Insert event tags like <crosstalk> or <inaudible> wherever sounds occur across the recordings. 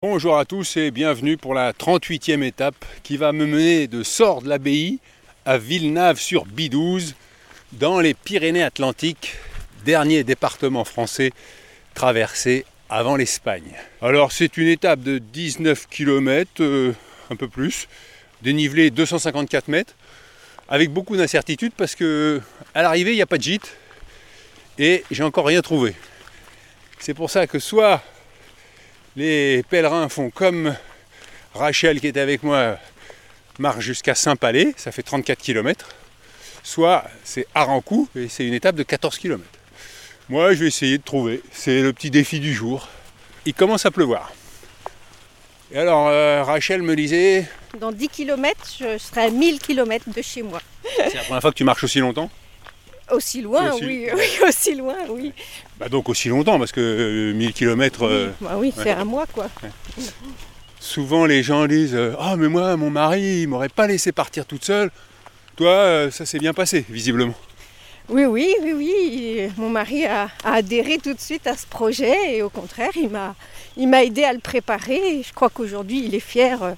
Bonjour à tous et bienvenue pour la 38e étape qui va me mener de Sordes-l'Abbaye à Villeneuve-sur-Bidouze dans les Pyrénées-Atlantiques, dernier département français traversé avant l'Espagne. Alors c'est une étape de 19 km, euh, un peu plus, dénivelé 254 mètres, avec beaucoup d'incertitudes parce que à l'arrivée il n'y a pas de gîte et j'ai encore rien trouvé. C'est pour ça que soit les pèlerins font comme Rachel qui était avec moi, marche jusqu'à Saint-Palais, ça fait 34 km, soit c'est Arancou et c'est une étape de 14 km. Moi je vais essayer de trouver, c'est le petit défi du jour. Il commence à pleuvoir. Et alors euh, Rachel me disait... Dans 10 km, je serai à 1000 km de chez moi. C'est la première fois que tu marches aussi longtemps? Aussi loin, Aussi- oui, oui, <laughs> aussi loin, oui. Bah donc aussi longtemps parce que euh, 1000 km... Bah oui, c'est un mois quoi. Souvent les gens disent euh, Ah mais moi mon mari il m'aurait pas laissé partir toute seule. Toi euh, ça s'est bien passé visiblement. Oui, oui, oui, oui. Mon mari a, a adhéré tout de suite à ce projet et au contraire, il m'a, il m'a aidé à le préparer. Et je crois qu'aujourd'hui, il est fier euh,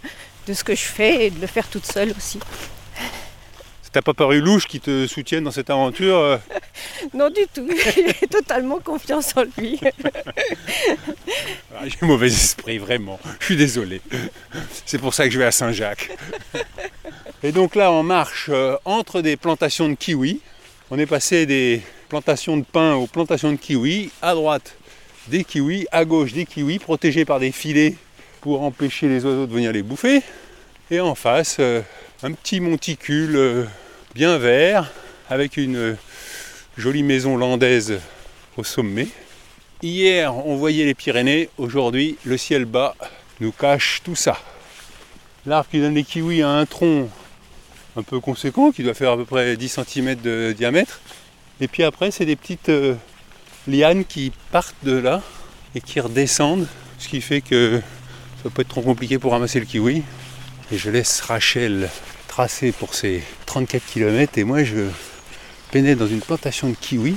de ce que je fais et de le faire toute seule aussi. T'as pas paru louche qui te soutiennent dans cette aventure euh <laughs> Non, du tout. J'ai totalement confiance en lui. Ah, J'ai mauvais esprit vraiment. Je suis désolé. C'est pour ça que je vais à Saint-Jacques. Et donc là on marche euh, entre des plantations de kiwis. On est passé des plantations de pin aux plantations de kiwis. À droite des kiwis, à gauche des kiwis protégés par des filets pour empêcher les oiseaux de venir les bouffer. Et en face, euh, un petit monticule euh, bien vert avec une euh, jolie maison landaise au sommet. Hier, on voyait les Pyrénées. Aujourd'hui, le ciel bas nous cache tout ça. L'arbre qui donne les kiwis a un tronc un peu conséquent, qui doit faire à peu près 10 cm de diamètre. Et puis après, c'est des petites euh, lianes qui partent de là et qui redescendent, ce qui fait que ça peut être trop compliqué pour ramasser le kiwi. Et je laisse Rachel tracer pour ses 34 km et moi je pénètre dans une plantation de kiwis.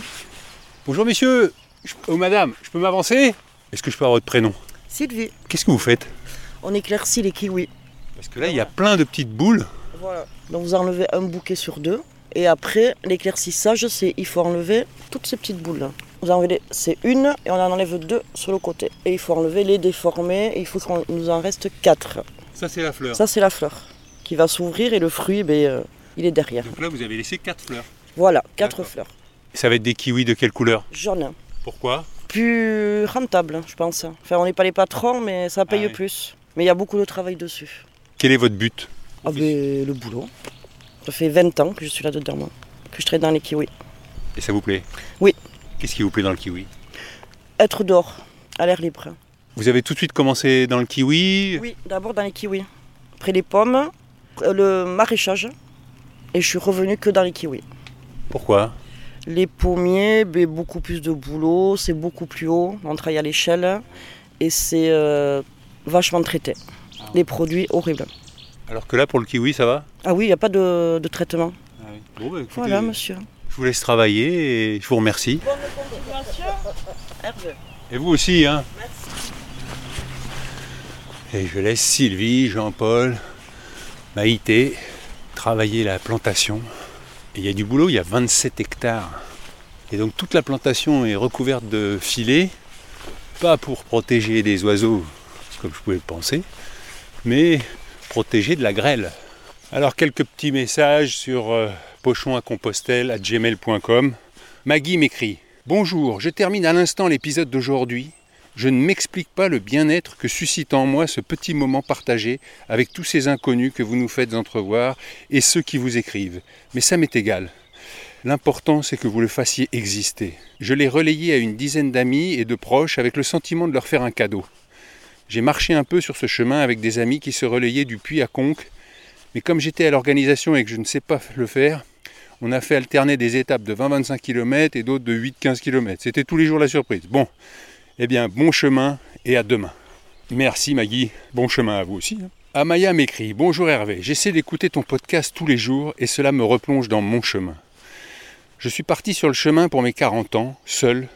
Bonjour messieurs, Je- oh madame, je peux m'avancer? Est-ce que je peux avoir votre prénom? Sylvie, Qu'est-ce que vous faites? On éclaircit les kiwis. Parce que là il y a plein de petites boules. Voilà. Donc vous enlevez un bouquet sur deux. Et après, l'éclaircissage, c'est il faut enlever toutes ces petites boules. Vous enlevez, c'est une et on en enlève deux sur le côté. Et il faut enlever les déformer. Et il faut qu'il nous en reste quatre. Ça c'est la fleur. Ça, c'est la fleur qui va s'ouvrir et le fruit, ben, euh, il est derrière. Donc là vous avez laissé quatre fleurs. Voilà, quatre D'accord. fleurs. Ça va être des kiwis de quelle couleur? Jaune. Pourquoi? Plus rentable, je pense. Enfin, on n'est pas les patrons, mais ça paye Ah oui. plus. Mais il y a beaucoup de travail dessus. Quel est votre but? Ah ben, le boulot. Ça fait 20 ans que je suis là-dedans, moi. Que je traite dans les kiwis. Et ça vous plaît? Oui. Qu'est-ce qui vous plaît dans le kiwi? Être dehors, à l'air libre. Vous avez tout de suite commencé dans le kiwi? Oui, d'abord dans les kiwis. Après les pommes, le maraîchage. Et je suis revenue que dans les kiwis. Pourquoi? Les pommiers, ben, beaucoup plus de boulot, c'est beaucoup plus haut, on travaille à l'échelle. Et c'est euh, vachement traité. Les produits horribles. Alors que là pour le kiwi ça va? Ah oui, il n'y a pas de, de traitement. Bon bah écoutez, Voilà, monsieur. je vous laisse travailler et je vous remercie. Et vous aussi, hein Et je laisse Sylvie, Jean-Paul, Maïté travailler la plantation. Et il y a du boulot, il y a 27 hectares. Et donc toute la plantation est recouverte de filets, pas pour protéger des oiseaux, comme je pouvais le penser, mais protéger de la grêle. Alors quelques petits messages sur euh, pochon gmail.com. Maggie m'écrit Bonjour, je termine à l'instant l'épisode d'aujourd'hui. Je ne m'explique pas le bien-être que suscite en moi ce petit moment partagé avec tous ces inconnus que vous nous faites entrevoir et ceux qui vous écrivent. Mais ça m'est égal. L'important, c'est que vous le fassiez exister. Je l'ai relayé à une dizaine d'amis et de proches avec le sentiment de leur faire un cadeau. J'ai marché un peu sur ce chemin avec des amis qui se relayaient du puits à Conques, mais comme j'étais à l'organisation et que je ne sais pas le faire, on a fait alterner des étapes de 20-25 km et d'autres de 8-15 km. C'était tous les jours la surprise. Bon, eh bien, bon chemin et à demain. Merci Maggie, bon chemin à vous aussi. hein. Amaya m'écrit Bonjour Hervé, j'essaie d'écouter ton podcast tous les jours et cela me replonge dans mon chemin. Je suis parti sur le chemin pour mes 40 ans, seul,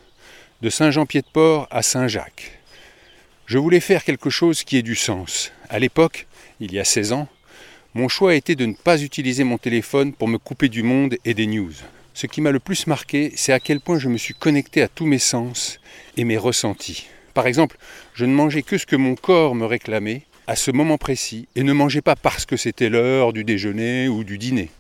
de Saint-Jean-Pied-de-Port à Saint-Jacques. Je voulais faire quelque chose qui ait du sens. À l'époque, il y a 16 ans, mon choix a été de ne pas utiliser mon téléphone pour me couper du monde et des news. Ce qui m'a le plus marqué, c'est à quel point je me suis connecté à tous mes sens et mes ressentis. Par exemple, je ne mangeais que ce que mon corps me réclamait à ce moment précis et ne mangeais pas parce que c'était l'heure du déjeuner ou du dîner.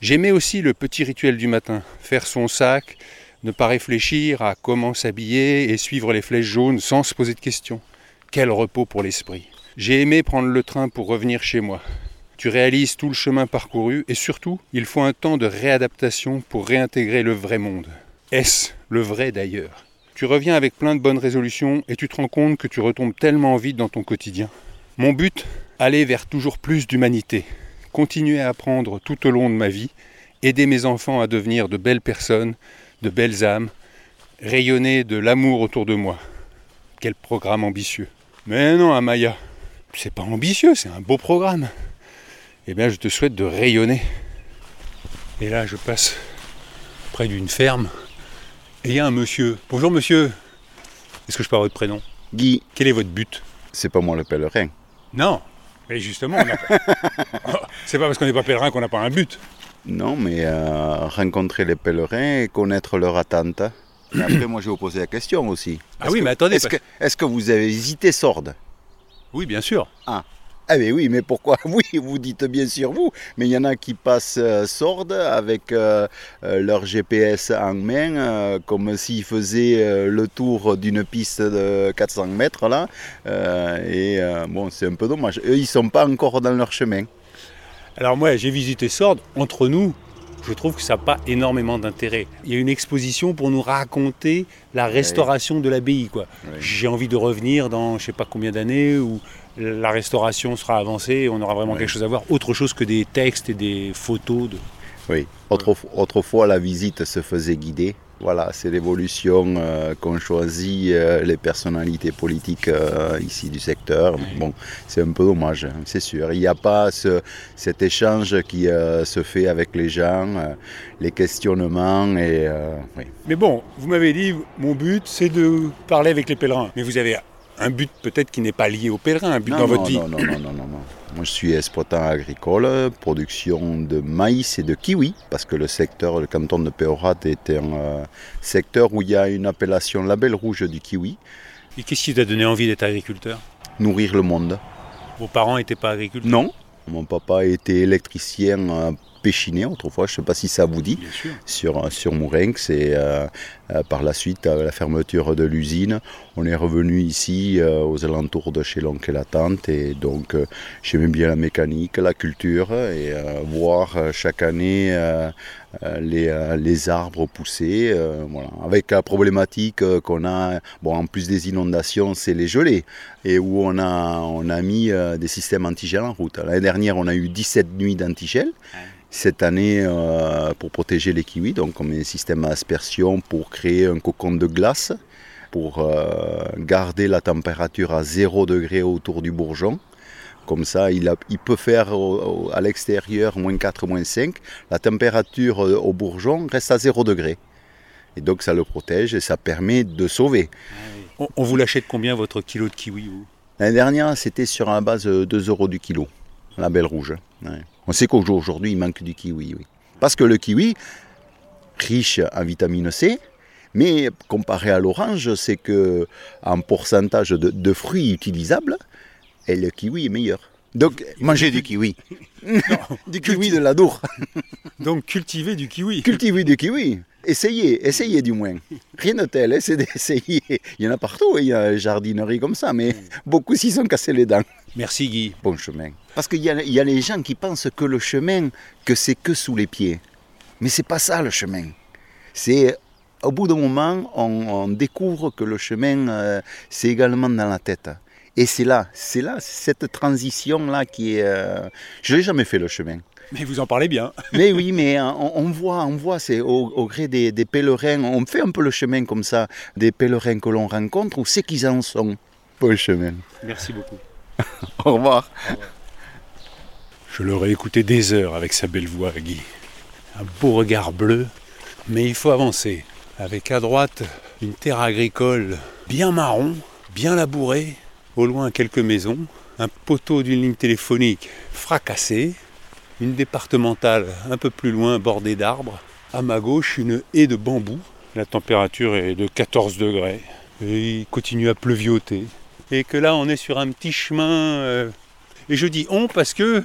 J'aimais aussi le petit rituel du matin, faire son sac, ne pas réfléchir à comment s'habiller et suivre les flèches jaunes sans se poser de questions. Quel repos pour l'esprit. J'ai aimé prendre le train pour revenir chez moi. Tu réalises tout le chemin parcouru et surtout, il faut un temps de réadaptation pour réintégrer le vrai monde. Est-ce le vrai d'ailleurs? Tu reviens avec plein de bonnes résolutions et tu te rends compte que tu retombes tellement vite dans ton quotidien. Mon but? Aller vers toujours plus d'humanité. Continuer à apprendre tout au long de ma vie, aider mes enfants à devenir de belles personnes de belles âmes, rayonner de l'amour autour de moi. Quel programme ambitieux. Mais non, Amaya, c'est pas ambitieux, c'est un beau programme. Eh bien, je te souhaite de rayonner. Et là, je passe près d'une ferme et il y a un monsieur. Bonjour monsieur. Est-ce que je parle votre prénom Guy. Quel est votre but C'est pas moi le pèlerin. Non. Mais justement, <laughs> c'est pas parce qu'on n'est pas pèlerin qu'on n'a pas un but. Non, mais euh, rencontrer les pèlerins et connaître leur attente. après, moi, je vais vous poser la question aussi. Ah oui, mais attendez. Est-ce que, est que, vous avez visité Sordes Oui, bien sûr. Ah. Ah mais oui, mais pourquoi <laughs> Oui, vous dites bien sûr vous, mais il y en a qui passent euh, Sordes avec euh, leur GPS en main, comme s'ils faisaient le tour d'une piste de 400 mètres là. et bon, c'est un peu dommage. Eux, ils sont pas encore dans leur chemin. Alors moi, j'ai visité Sordes. Entre nous, je trouve que ça n'a pas énormément d'intérêt. Il y a une exposition pour nous raconter la restauration de l'abbaye. Quoi. J'ai envie de revenir dans je ne sais pas combien d'années où la restauration sera avancée et on aura vraiment quelque chose à voir, autre chose que des textes et des photos. De... Oui, autrefois la visite se faisait guider voilà, c'est l'évolution euh, qu'ont choisi euh, les personnalités politiques euh, ici du secteur. Bon, c'est un peu dommage, hein, c'est sûr. Il n'y a pas cet échange qui se fait avec les gens, les questionnements. Et, Mais bon, vous m'avez dit, mon but, c'est de parler avec les pèlerins. Mais vous avez un but peut-être qui n'est pas lié aux pèlerins, un but dans votre vie. Non, non, non, non, non. Moi, je suis exploitant agricole, production de maïs et de kiwi, parce que le secteur, le canton de Péorat est un euh, secteur où il y a une appellation label rouge du kiwi. Et qu'est-ce qui t'a donné envie d'être agriculteur? Nourrir le monde. Vos parents n'étaient pas agriculteurs? Non. Mon papa était électricien euh, Péchiné autrefois, je ne sais pas si ça vous dit, sur, sur Mourinx. Et euh, euh, par la suite, à la fermeture de l'usine, on est revenu ici euh, aux alentours de chez l'oncle et la tante. Et donc, j'aimais bien la mécanique, la culture et voir chaque année les, les, arbres pousser. voilà. Avec la problématique qu'on a, bon, en plus des inondations, c'est les gelées. Et où on a, on a mis des systèmes antigel en route. L'année dernière, on a eu 17 nuits d'antigel cette année euh, pour protéger les kiwis. Donc on met un système à aspersion pour créer un cocon de glace, pour euh, garder la température à 0 degré autour du bourgeon. Comme ça, il, peut faire à l'extérieur moins 4, moins 5. La température euh, au bourgeon reste à 0 degré. Et donc ça le protège et ça permet de sauver. On, vous l'achète combien votre kilo de kiwi L'année dernière, c'était sur la base de 2 euros du kilo, la belle rouge. On sait qu'aujourd'hui, il manque du kiwi. Oui. Parce que le kiwi, riche en vitamine C, mais comparé à l'orange, c'est que en pourcentage de, fruits utilisables, et le kiwi est meilleur. Donc, manger du kiwi. <laughs> du kiwi de la Dour. <laughs> Donc, cultiver du kiwi. Cultiver du kiwi. Essayez, essayez du moins. Rien de tel, c'est d'essayer. Il y en a partout, il y a une jardinerie comme ça, mais beaucoup s'y sont cassés les dents. Merci Guy. Bon chemin. Parce qu'il y, a les gens qui pensent que le chemin, que c'est que sous les pieds. Mais c'est pas ça le chemin. C'est au bout d'un moment, on, découvre que le chemin, euh, c'est également dans la tête. Et c'est là, c'est là, cette transition-là qui est... Euh, je n'ai jamais fait le chemin. Mais vous en parlez bien. <laughs> mais oui, mais euh, on, voit, on voit, c'est au, gré des, pèlerins, on fait un peu le chemin comme ça, des pèlerins que l'on rencontre, où c'est qu'ils en sont? Bon chemin. Merci beaucoup. <laughs> au, revoir. Je l'aurais écouté des heures avec sa belle voix, Guy. Un beau regard bleu, mais il faut avancer. Avec à droite une terre agricole bien marron, bien labouré, au loin quelques maisons, un poteau d'une ligne téléphonique fracassé, une départementale un peu plus loin bordée d'arbres, à ma gauche une haie de bambou, la température est de 14 degrés, et il continue à pleuvioter, et que là on est sur un petit chemin, euh, et je dis on parce que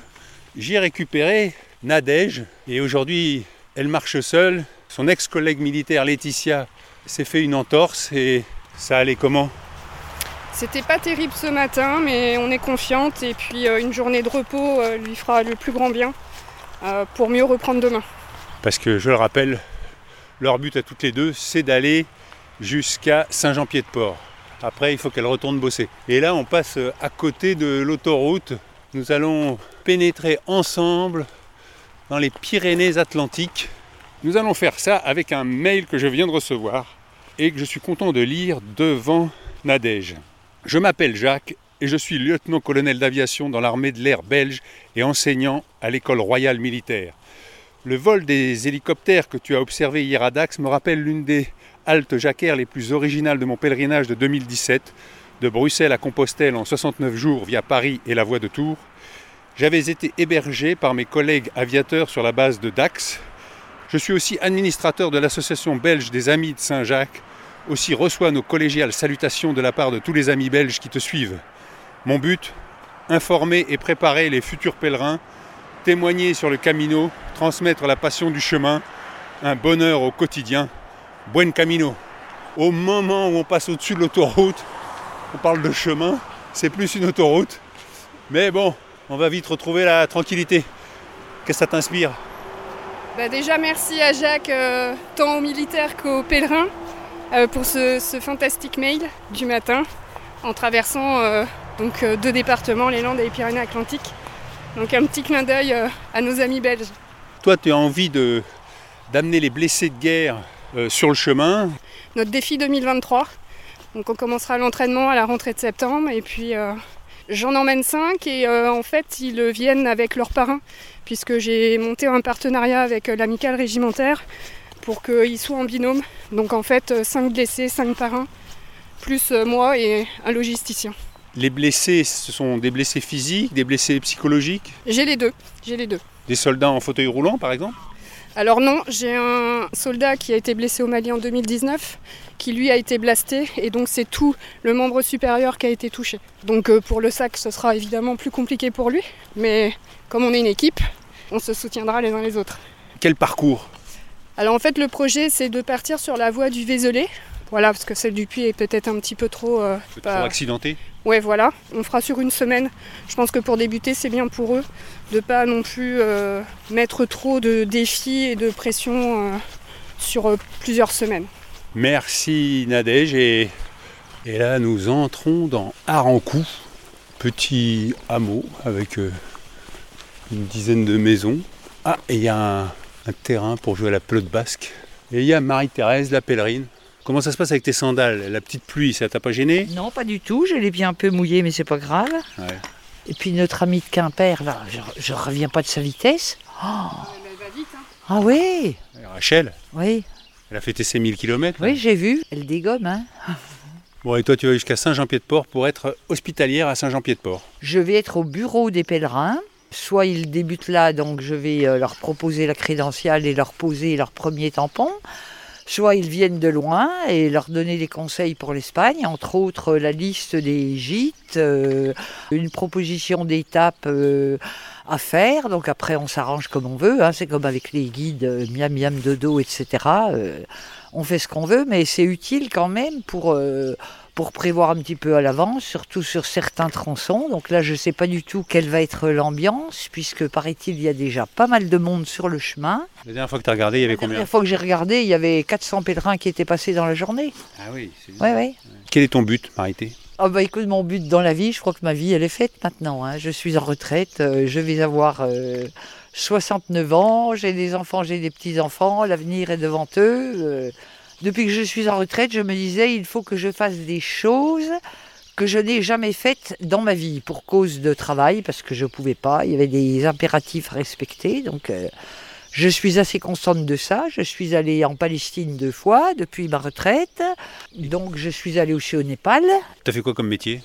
j'ai récupéré Nadège, et aujourd'hui elle marche seule, son ex-collègue militaire Laetitia s'est fait une entorse, et ça allait comment? C'était pas terrible ce matin, mais on est confiante et puis euh, une journée de repos euh, lui fera le plus grand bien euh, pour mieux reprendre demain. Parce que je le rappelle, leur but à toutes les deux, c'est d'aller jusqu'à Saint-Jean-Pied-de-Port. Après, il faut qu'elle retourne bosser. Et là, on passe à côté de l'autoroute. Nous allons pénétrer ensemble dans les Pyrénées-Atlantiques. Nous allons faire ça avec un mail que je viens de recevoir et que je suis content de lire devant Nadège. Je m'appelle Jacques et je suis lieutenant-colonel d'aviation dans l'armée de l'air belge et enseignant à l'école royale militaire. Le vol des hélicoptères que tu as observé hier à Dax me rappelle l'une des haltes jacquères les plus originales de mon pèlerinage de 2017, de Bruxelles à Compostelle en 69 jours via Paris et la voie de Tours. J'avais été hébergé par mes collègues aviateurs sur la base de Dax. Je suis aussi administrateur de l'association belge des Amis de Saint-Jacques aussi reçois nos collégiales salutations de la part de tous les amis belges qui te suivent. Mon but Informer et préparer les futurs pèlerins, témoigner sur le camino, transmettre la passion du chemin, un bonheur au quotidien. Buen camino. Au moment où on passe au-dessus de l'autoroute, on parle de chemin, c'est plus une autoroute. Mais bon, on va vite retrouver la tranquillité. Qu'est-ce que ça t'inspire? Bah Déjà, merci à Jacques, euh, tant aux militaires qu'aux pèlerins. Euh, pour ce, fantastique mail du matin en traversant euh, donc, euh, deux départements, les Landes et les Pyrénées-Atlantiques. Donc un petit clin d'œil à nos amis belges. Toi, tu as envie de, d'amener les blessés de guerre sur le chemin. Notre défi 2023. Donc on commencera l'entraînement à la rentrée de septembre et puis j'en emmène cinq et en fait ils viennent avec leurs parrains puisque j'ai monté un partenariat avec l'amicale régimentaire pour qu'ils soient en binôme. Donc en fait, 5 blessés, 5 parrains, plus euh, moi et un logisticien. Les blessés, ce sont des blessés physiques, des blessés psychologiques? J'ai les deux, j'ai les deux. Des soldats en fauteuil roulant par exemple? Alors non, j'ai un soldat qui a été blessé au Mali en 2019, qui lui a été blasté, et donc c'est tout le membre supérieur qui a été touché. Donc euh, pour le sac, ce sera évidemment plus compliqué pour lui, mais comme on est une équipe, on se soutiendra les uns les autres. Quel parcours? Alors en fait le projet c'est de partir sur la voie du Vézelay. Voilà, parce que celle du puits est peut-être un petit peu trop... Euh, trop accidentée Ouais, voilà. On fera sur une semaine. Je pense que pour débuter, c'est bien pour eux de pas non plus euh, mettre trop de défis et de pression euh, sur plusieurs semaines. Merci Nadège. Et, et là, nous entrons dans Arancou, petit hameau avec une dizaine de maisons. Ah, et il y a un, un terrain pour jouer à la pelote basque. Et il y a Marie-Thérèse, la pèlerine. Comment ça se passe avec tes sandales? La petite pluie, ça t'a pas gêné? Non, pas du tout. Je l'ai bien un peu mouillé, mais c'est pas grave. Et puis notre ami de Quimper, là, je, ne reviens pas de sa vitesse. Oh. Elle va vite, hein. Ah oui Rachel? Oui. Elle a fait ses 1000 km Oui, j'ai vu. Elle dégomme, hein Bon, et toi, tu vas jusqu'à Saint-Jean-Pied-de-Port pour être hospitalière à Saint-Jean-Pied-de-Port Je vais être au bureau des pèlerins. Soit ils débutent là, donc je vais euh, leur proposer la crédentiale et leur poser leur premier tampon. Soit ils viennent de loin et leur donner des conseils pour l'Espagne, entre autres la liste des gîtes, euh, une proposition d'étape euh, à faire. Donc après on s'arrange comme on veut, hein. c'est comme avec les guides miam miam dodo, etc. on fait ce qu'on veut, mais c'est utile quand même pour pour prévoir un petit peu à l'avance, surtout sur certains tronçons. Donc là, je ne sais pas du tout quelle va être l'ambiance, puisque paraît-il, il y a déjà pas mal de monde sur le chemin. La dernière fois que tu as regardé, il y avait combien La dernière fois que j'ai regardé, il y avait 400 pèlerins qui étaient passés dans la journée. Ah oui, c'est ouais, ouais. Quel est ton but, Marité? Oh bah écoute, mon but dans la vie, je crois que ma vie, elle est faite maintenant. Hein. Je suis en retraite, euh, je vais avoir 69 euh, ans, j'ai des enfants, j'ai des petits-enfants, l'avenir est devant eux. Euh, depuis que je suis en retraite, je me disais, il faut que je fasse des choses que je n'ai jamais faites dans ma vie pour cause de travail, parce que je ne pouvais pas, il y avait des impératifs à respecter. Donc, euh, Je suis assez constante de ça. Je suis allée en Palestine deux fois depuis ma retraite. Donc je suis allée aussi au Népal. Tu as fait quoi comme métier?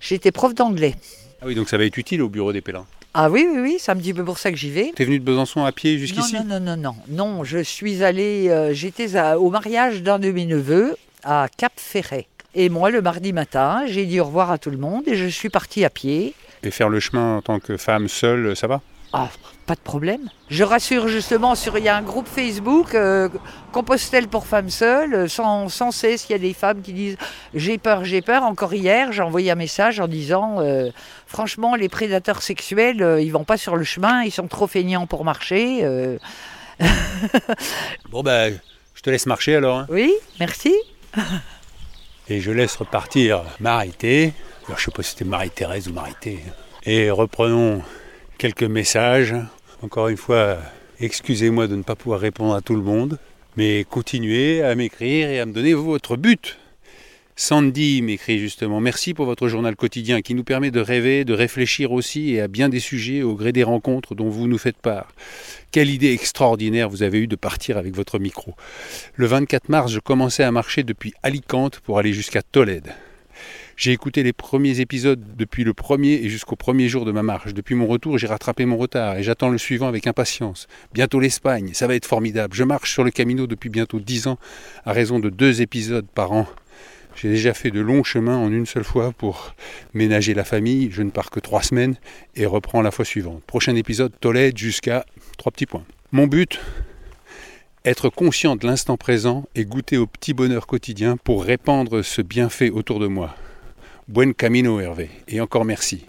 J'étais prof d'anglais. Ah oui, donc ça va être utile au bureau des pèlerins. Ah oui, oui, oui, c'est un petit peu pour ça que j'y vais. Tu es venu de Besançon à pied jusqu'ici non, non, non, non, non, non. je suis allée, euh, j'étais au mariage d'un de mes neveux à Cap Ferret. Et moi, le mardi matin, j'ai dit au revoir à tout le monde et je suis partie à pied. Et faire le chemin en tant que femme seule, ça va? Ah, pas de problème. Je rassure justement sur il y a un groupe Facebook euh, Compostelle pour femmes seules. Sans, sans cesse, il y a des femmes qui disent j'ai peur, j'ai peur. Encore hier, j'ai envoyé un message en disant euh, franchement, les prédateurs sexuels, euh, ils vont pas sur le chemin, ils sont trop feignants pour marcher. <laughs> bon ben, je te laisse marcher alors. Hein. Oui, merci. <laughs> Et je laisse repartir Marité. Alors, je sais pas si c'était Marie-Thérèse ou Marité. Et reprenons quelques messages. Encore une fois, excusez-moi de ne pas pouvoir répondre à tout le monde, mais continuez à m'écrire et à me donner votre but. Sandy m'écrit justement Merci pour votre journal quotidien qui nous permet de rêver, de réfléchir aussi et à bien des sujets au gré des rencontres dont vous nous faites part. Quelle idée extraordinaire vous avez eue de partir avec votre micro. Le 24 mars, je commençais à marcher depuis Alicante pour aller jusqu'à Tolède. J'ai écouté les premiers épisodes depuis le premier et jusqu'au premier jour de ma marche. Depuis mon retour, j'ai rattrapé mon retard et j'attends le suivant avec impatience. Bientôt l'Espagne, ça va être formidable. Je marche sur le Camino depuis bientôt dix ans à raison de deux épisodes par an. J'ai déjà fait de longs chemins en une seule fois pour ménager la famille. Je ne pars que trois semaines et reprends la fois suivante. Prochain épisode, Tolède jusqu'à trois petits points. Mon but, être conscient de l'instant présent et goûter au petit bonheur quotidien pour répandre ce bienfait autour de moi. Buen camino, Hervé. Et encore merci.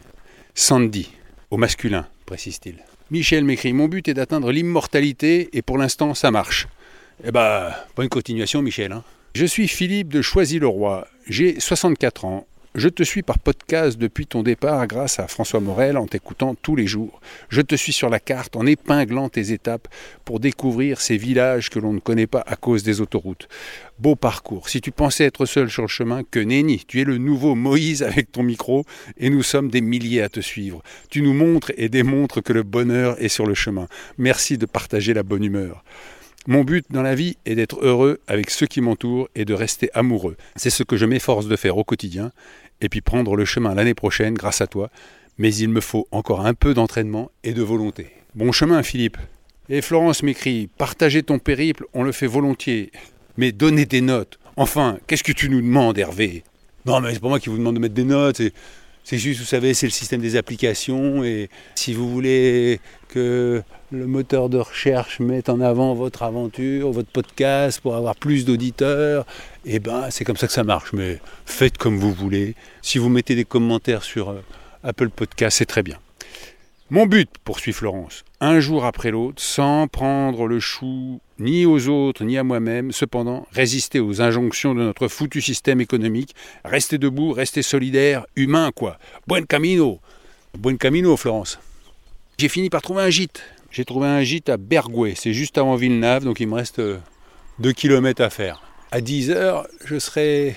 Sandy, au masculin, précise-t-il. Michel m'écrit Mon but est d'atteindre l'immortalité et pour l'instant ça marche. Eh ben, bonne continuation, Michel. Hein. Je suis Philippe de Choisy-le-Roi. J'ai 64 ans. Je te suis par podcast depuis ton départ grâce à François Morel en t'écoutant tous les jours. Je te suis sur la carte en épinglant tes étapes pour découvrir ces villages que l'on ne connaît pas à cause des autoroutes. Beau parcours. Si tu pensais être seul sur le chemin, que nenni. Tu es le nouveau Moïse avec ton micro et nous sommes des milliers à te suivre. Tu nous montres et démontres que le bonheur est sur le chemin. Merci de partager la bonne humeur. Mon but dans la vie est d'être heureux avec ceux qui m'entourent et de rester amoureux. C'est ce que je m'efforce de faire au quotidien et puis prendre le chemin l'année prochaine grâce à toi. Mais il me faut encore un peu d'entraînement et de volonté. Bon chemin, Philippe. Et Florence m'écrit Partager ton périple, on le fait volontiers. Mais donner des notes. Enfin, qu'est-ce que tu nous demandes, Hervé? Non, mais c'est pas moi qui vous demande de mettre des notes. C'est juste, vous savez, c'est le système des applications. Et si vous voulez que le moteur de recherche mette en avant votre aventure, votre podcast pour avoir plus d'auditeurs, eh ben c'est comme ça que ça marche. Mais faites comme vous voulez. Si vous mettez des commentaires sur euh, Apple Podcast, c'est très bien. Mon but, poursuit Florence, un jour après l'autre, sans prendre le chou ni aux autres ni à moi-même, cependant résister aux injonctions de notre foutu système économique, rester debout, rester solidaire, humain quoi. Buen camino. Buen camino, Florence. J'ai fini par trouver un gîte. J'ai trouvé un gîte à Bergoué, c'est juste avant Villeneuve, donc il me reste 2 euh, km à faire. À 10h, je serai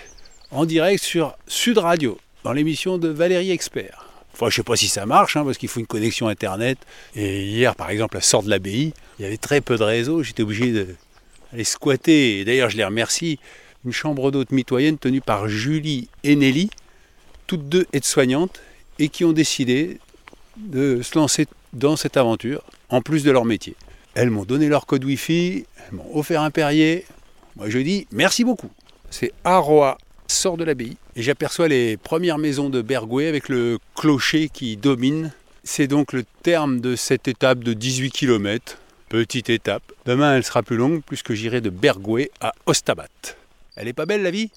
en direct sur Sud Radio, dans l'émission de Valérie Expert. Je ne sais pas si ça marche, hein, parce qu'il faut une connexion Internet. Et hier, par exemple, à Sort de l'Abbaye, il y avait très peu de réseau. J'étais obligé d'aller squatter. d'ailleurs, je les remercie. Une chambre d'hôte mitoyenne tenue par Julie et Nelly, toutes deux aides-soignantes, et qui ont décidé de se lancer dans cette aventure, en plus de leur métier. Elles m'ont donné leur code Wi-Fi, elles m'ont offert un Perrier. Moi, je dis merci beaucoup. C'est Aroa sort de l'abbaye j'aperçois les premières maisons de Bergoué avec le clocher qui domine. C'est donc le terme de cette étape de 18 km. Petite étape. Demain, elle sera plus longue puisque j'irai de Bergoué à Ostabat. Elle est pas belle la vie?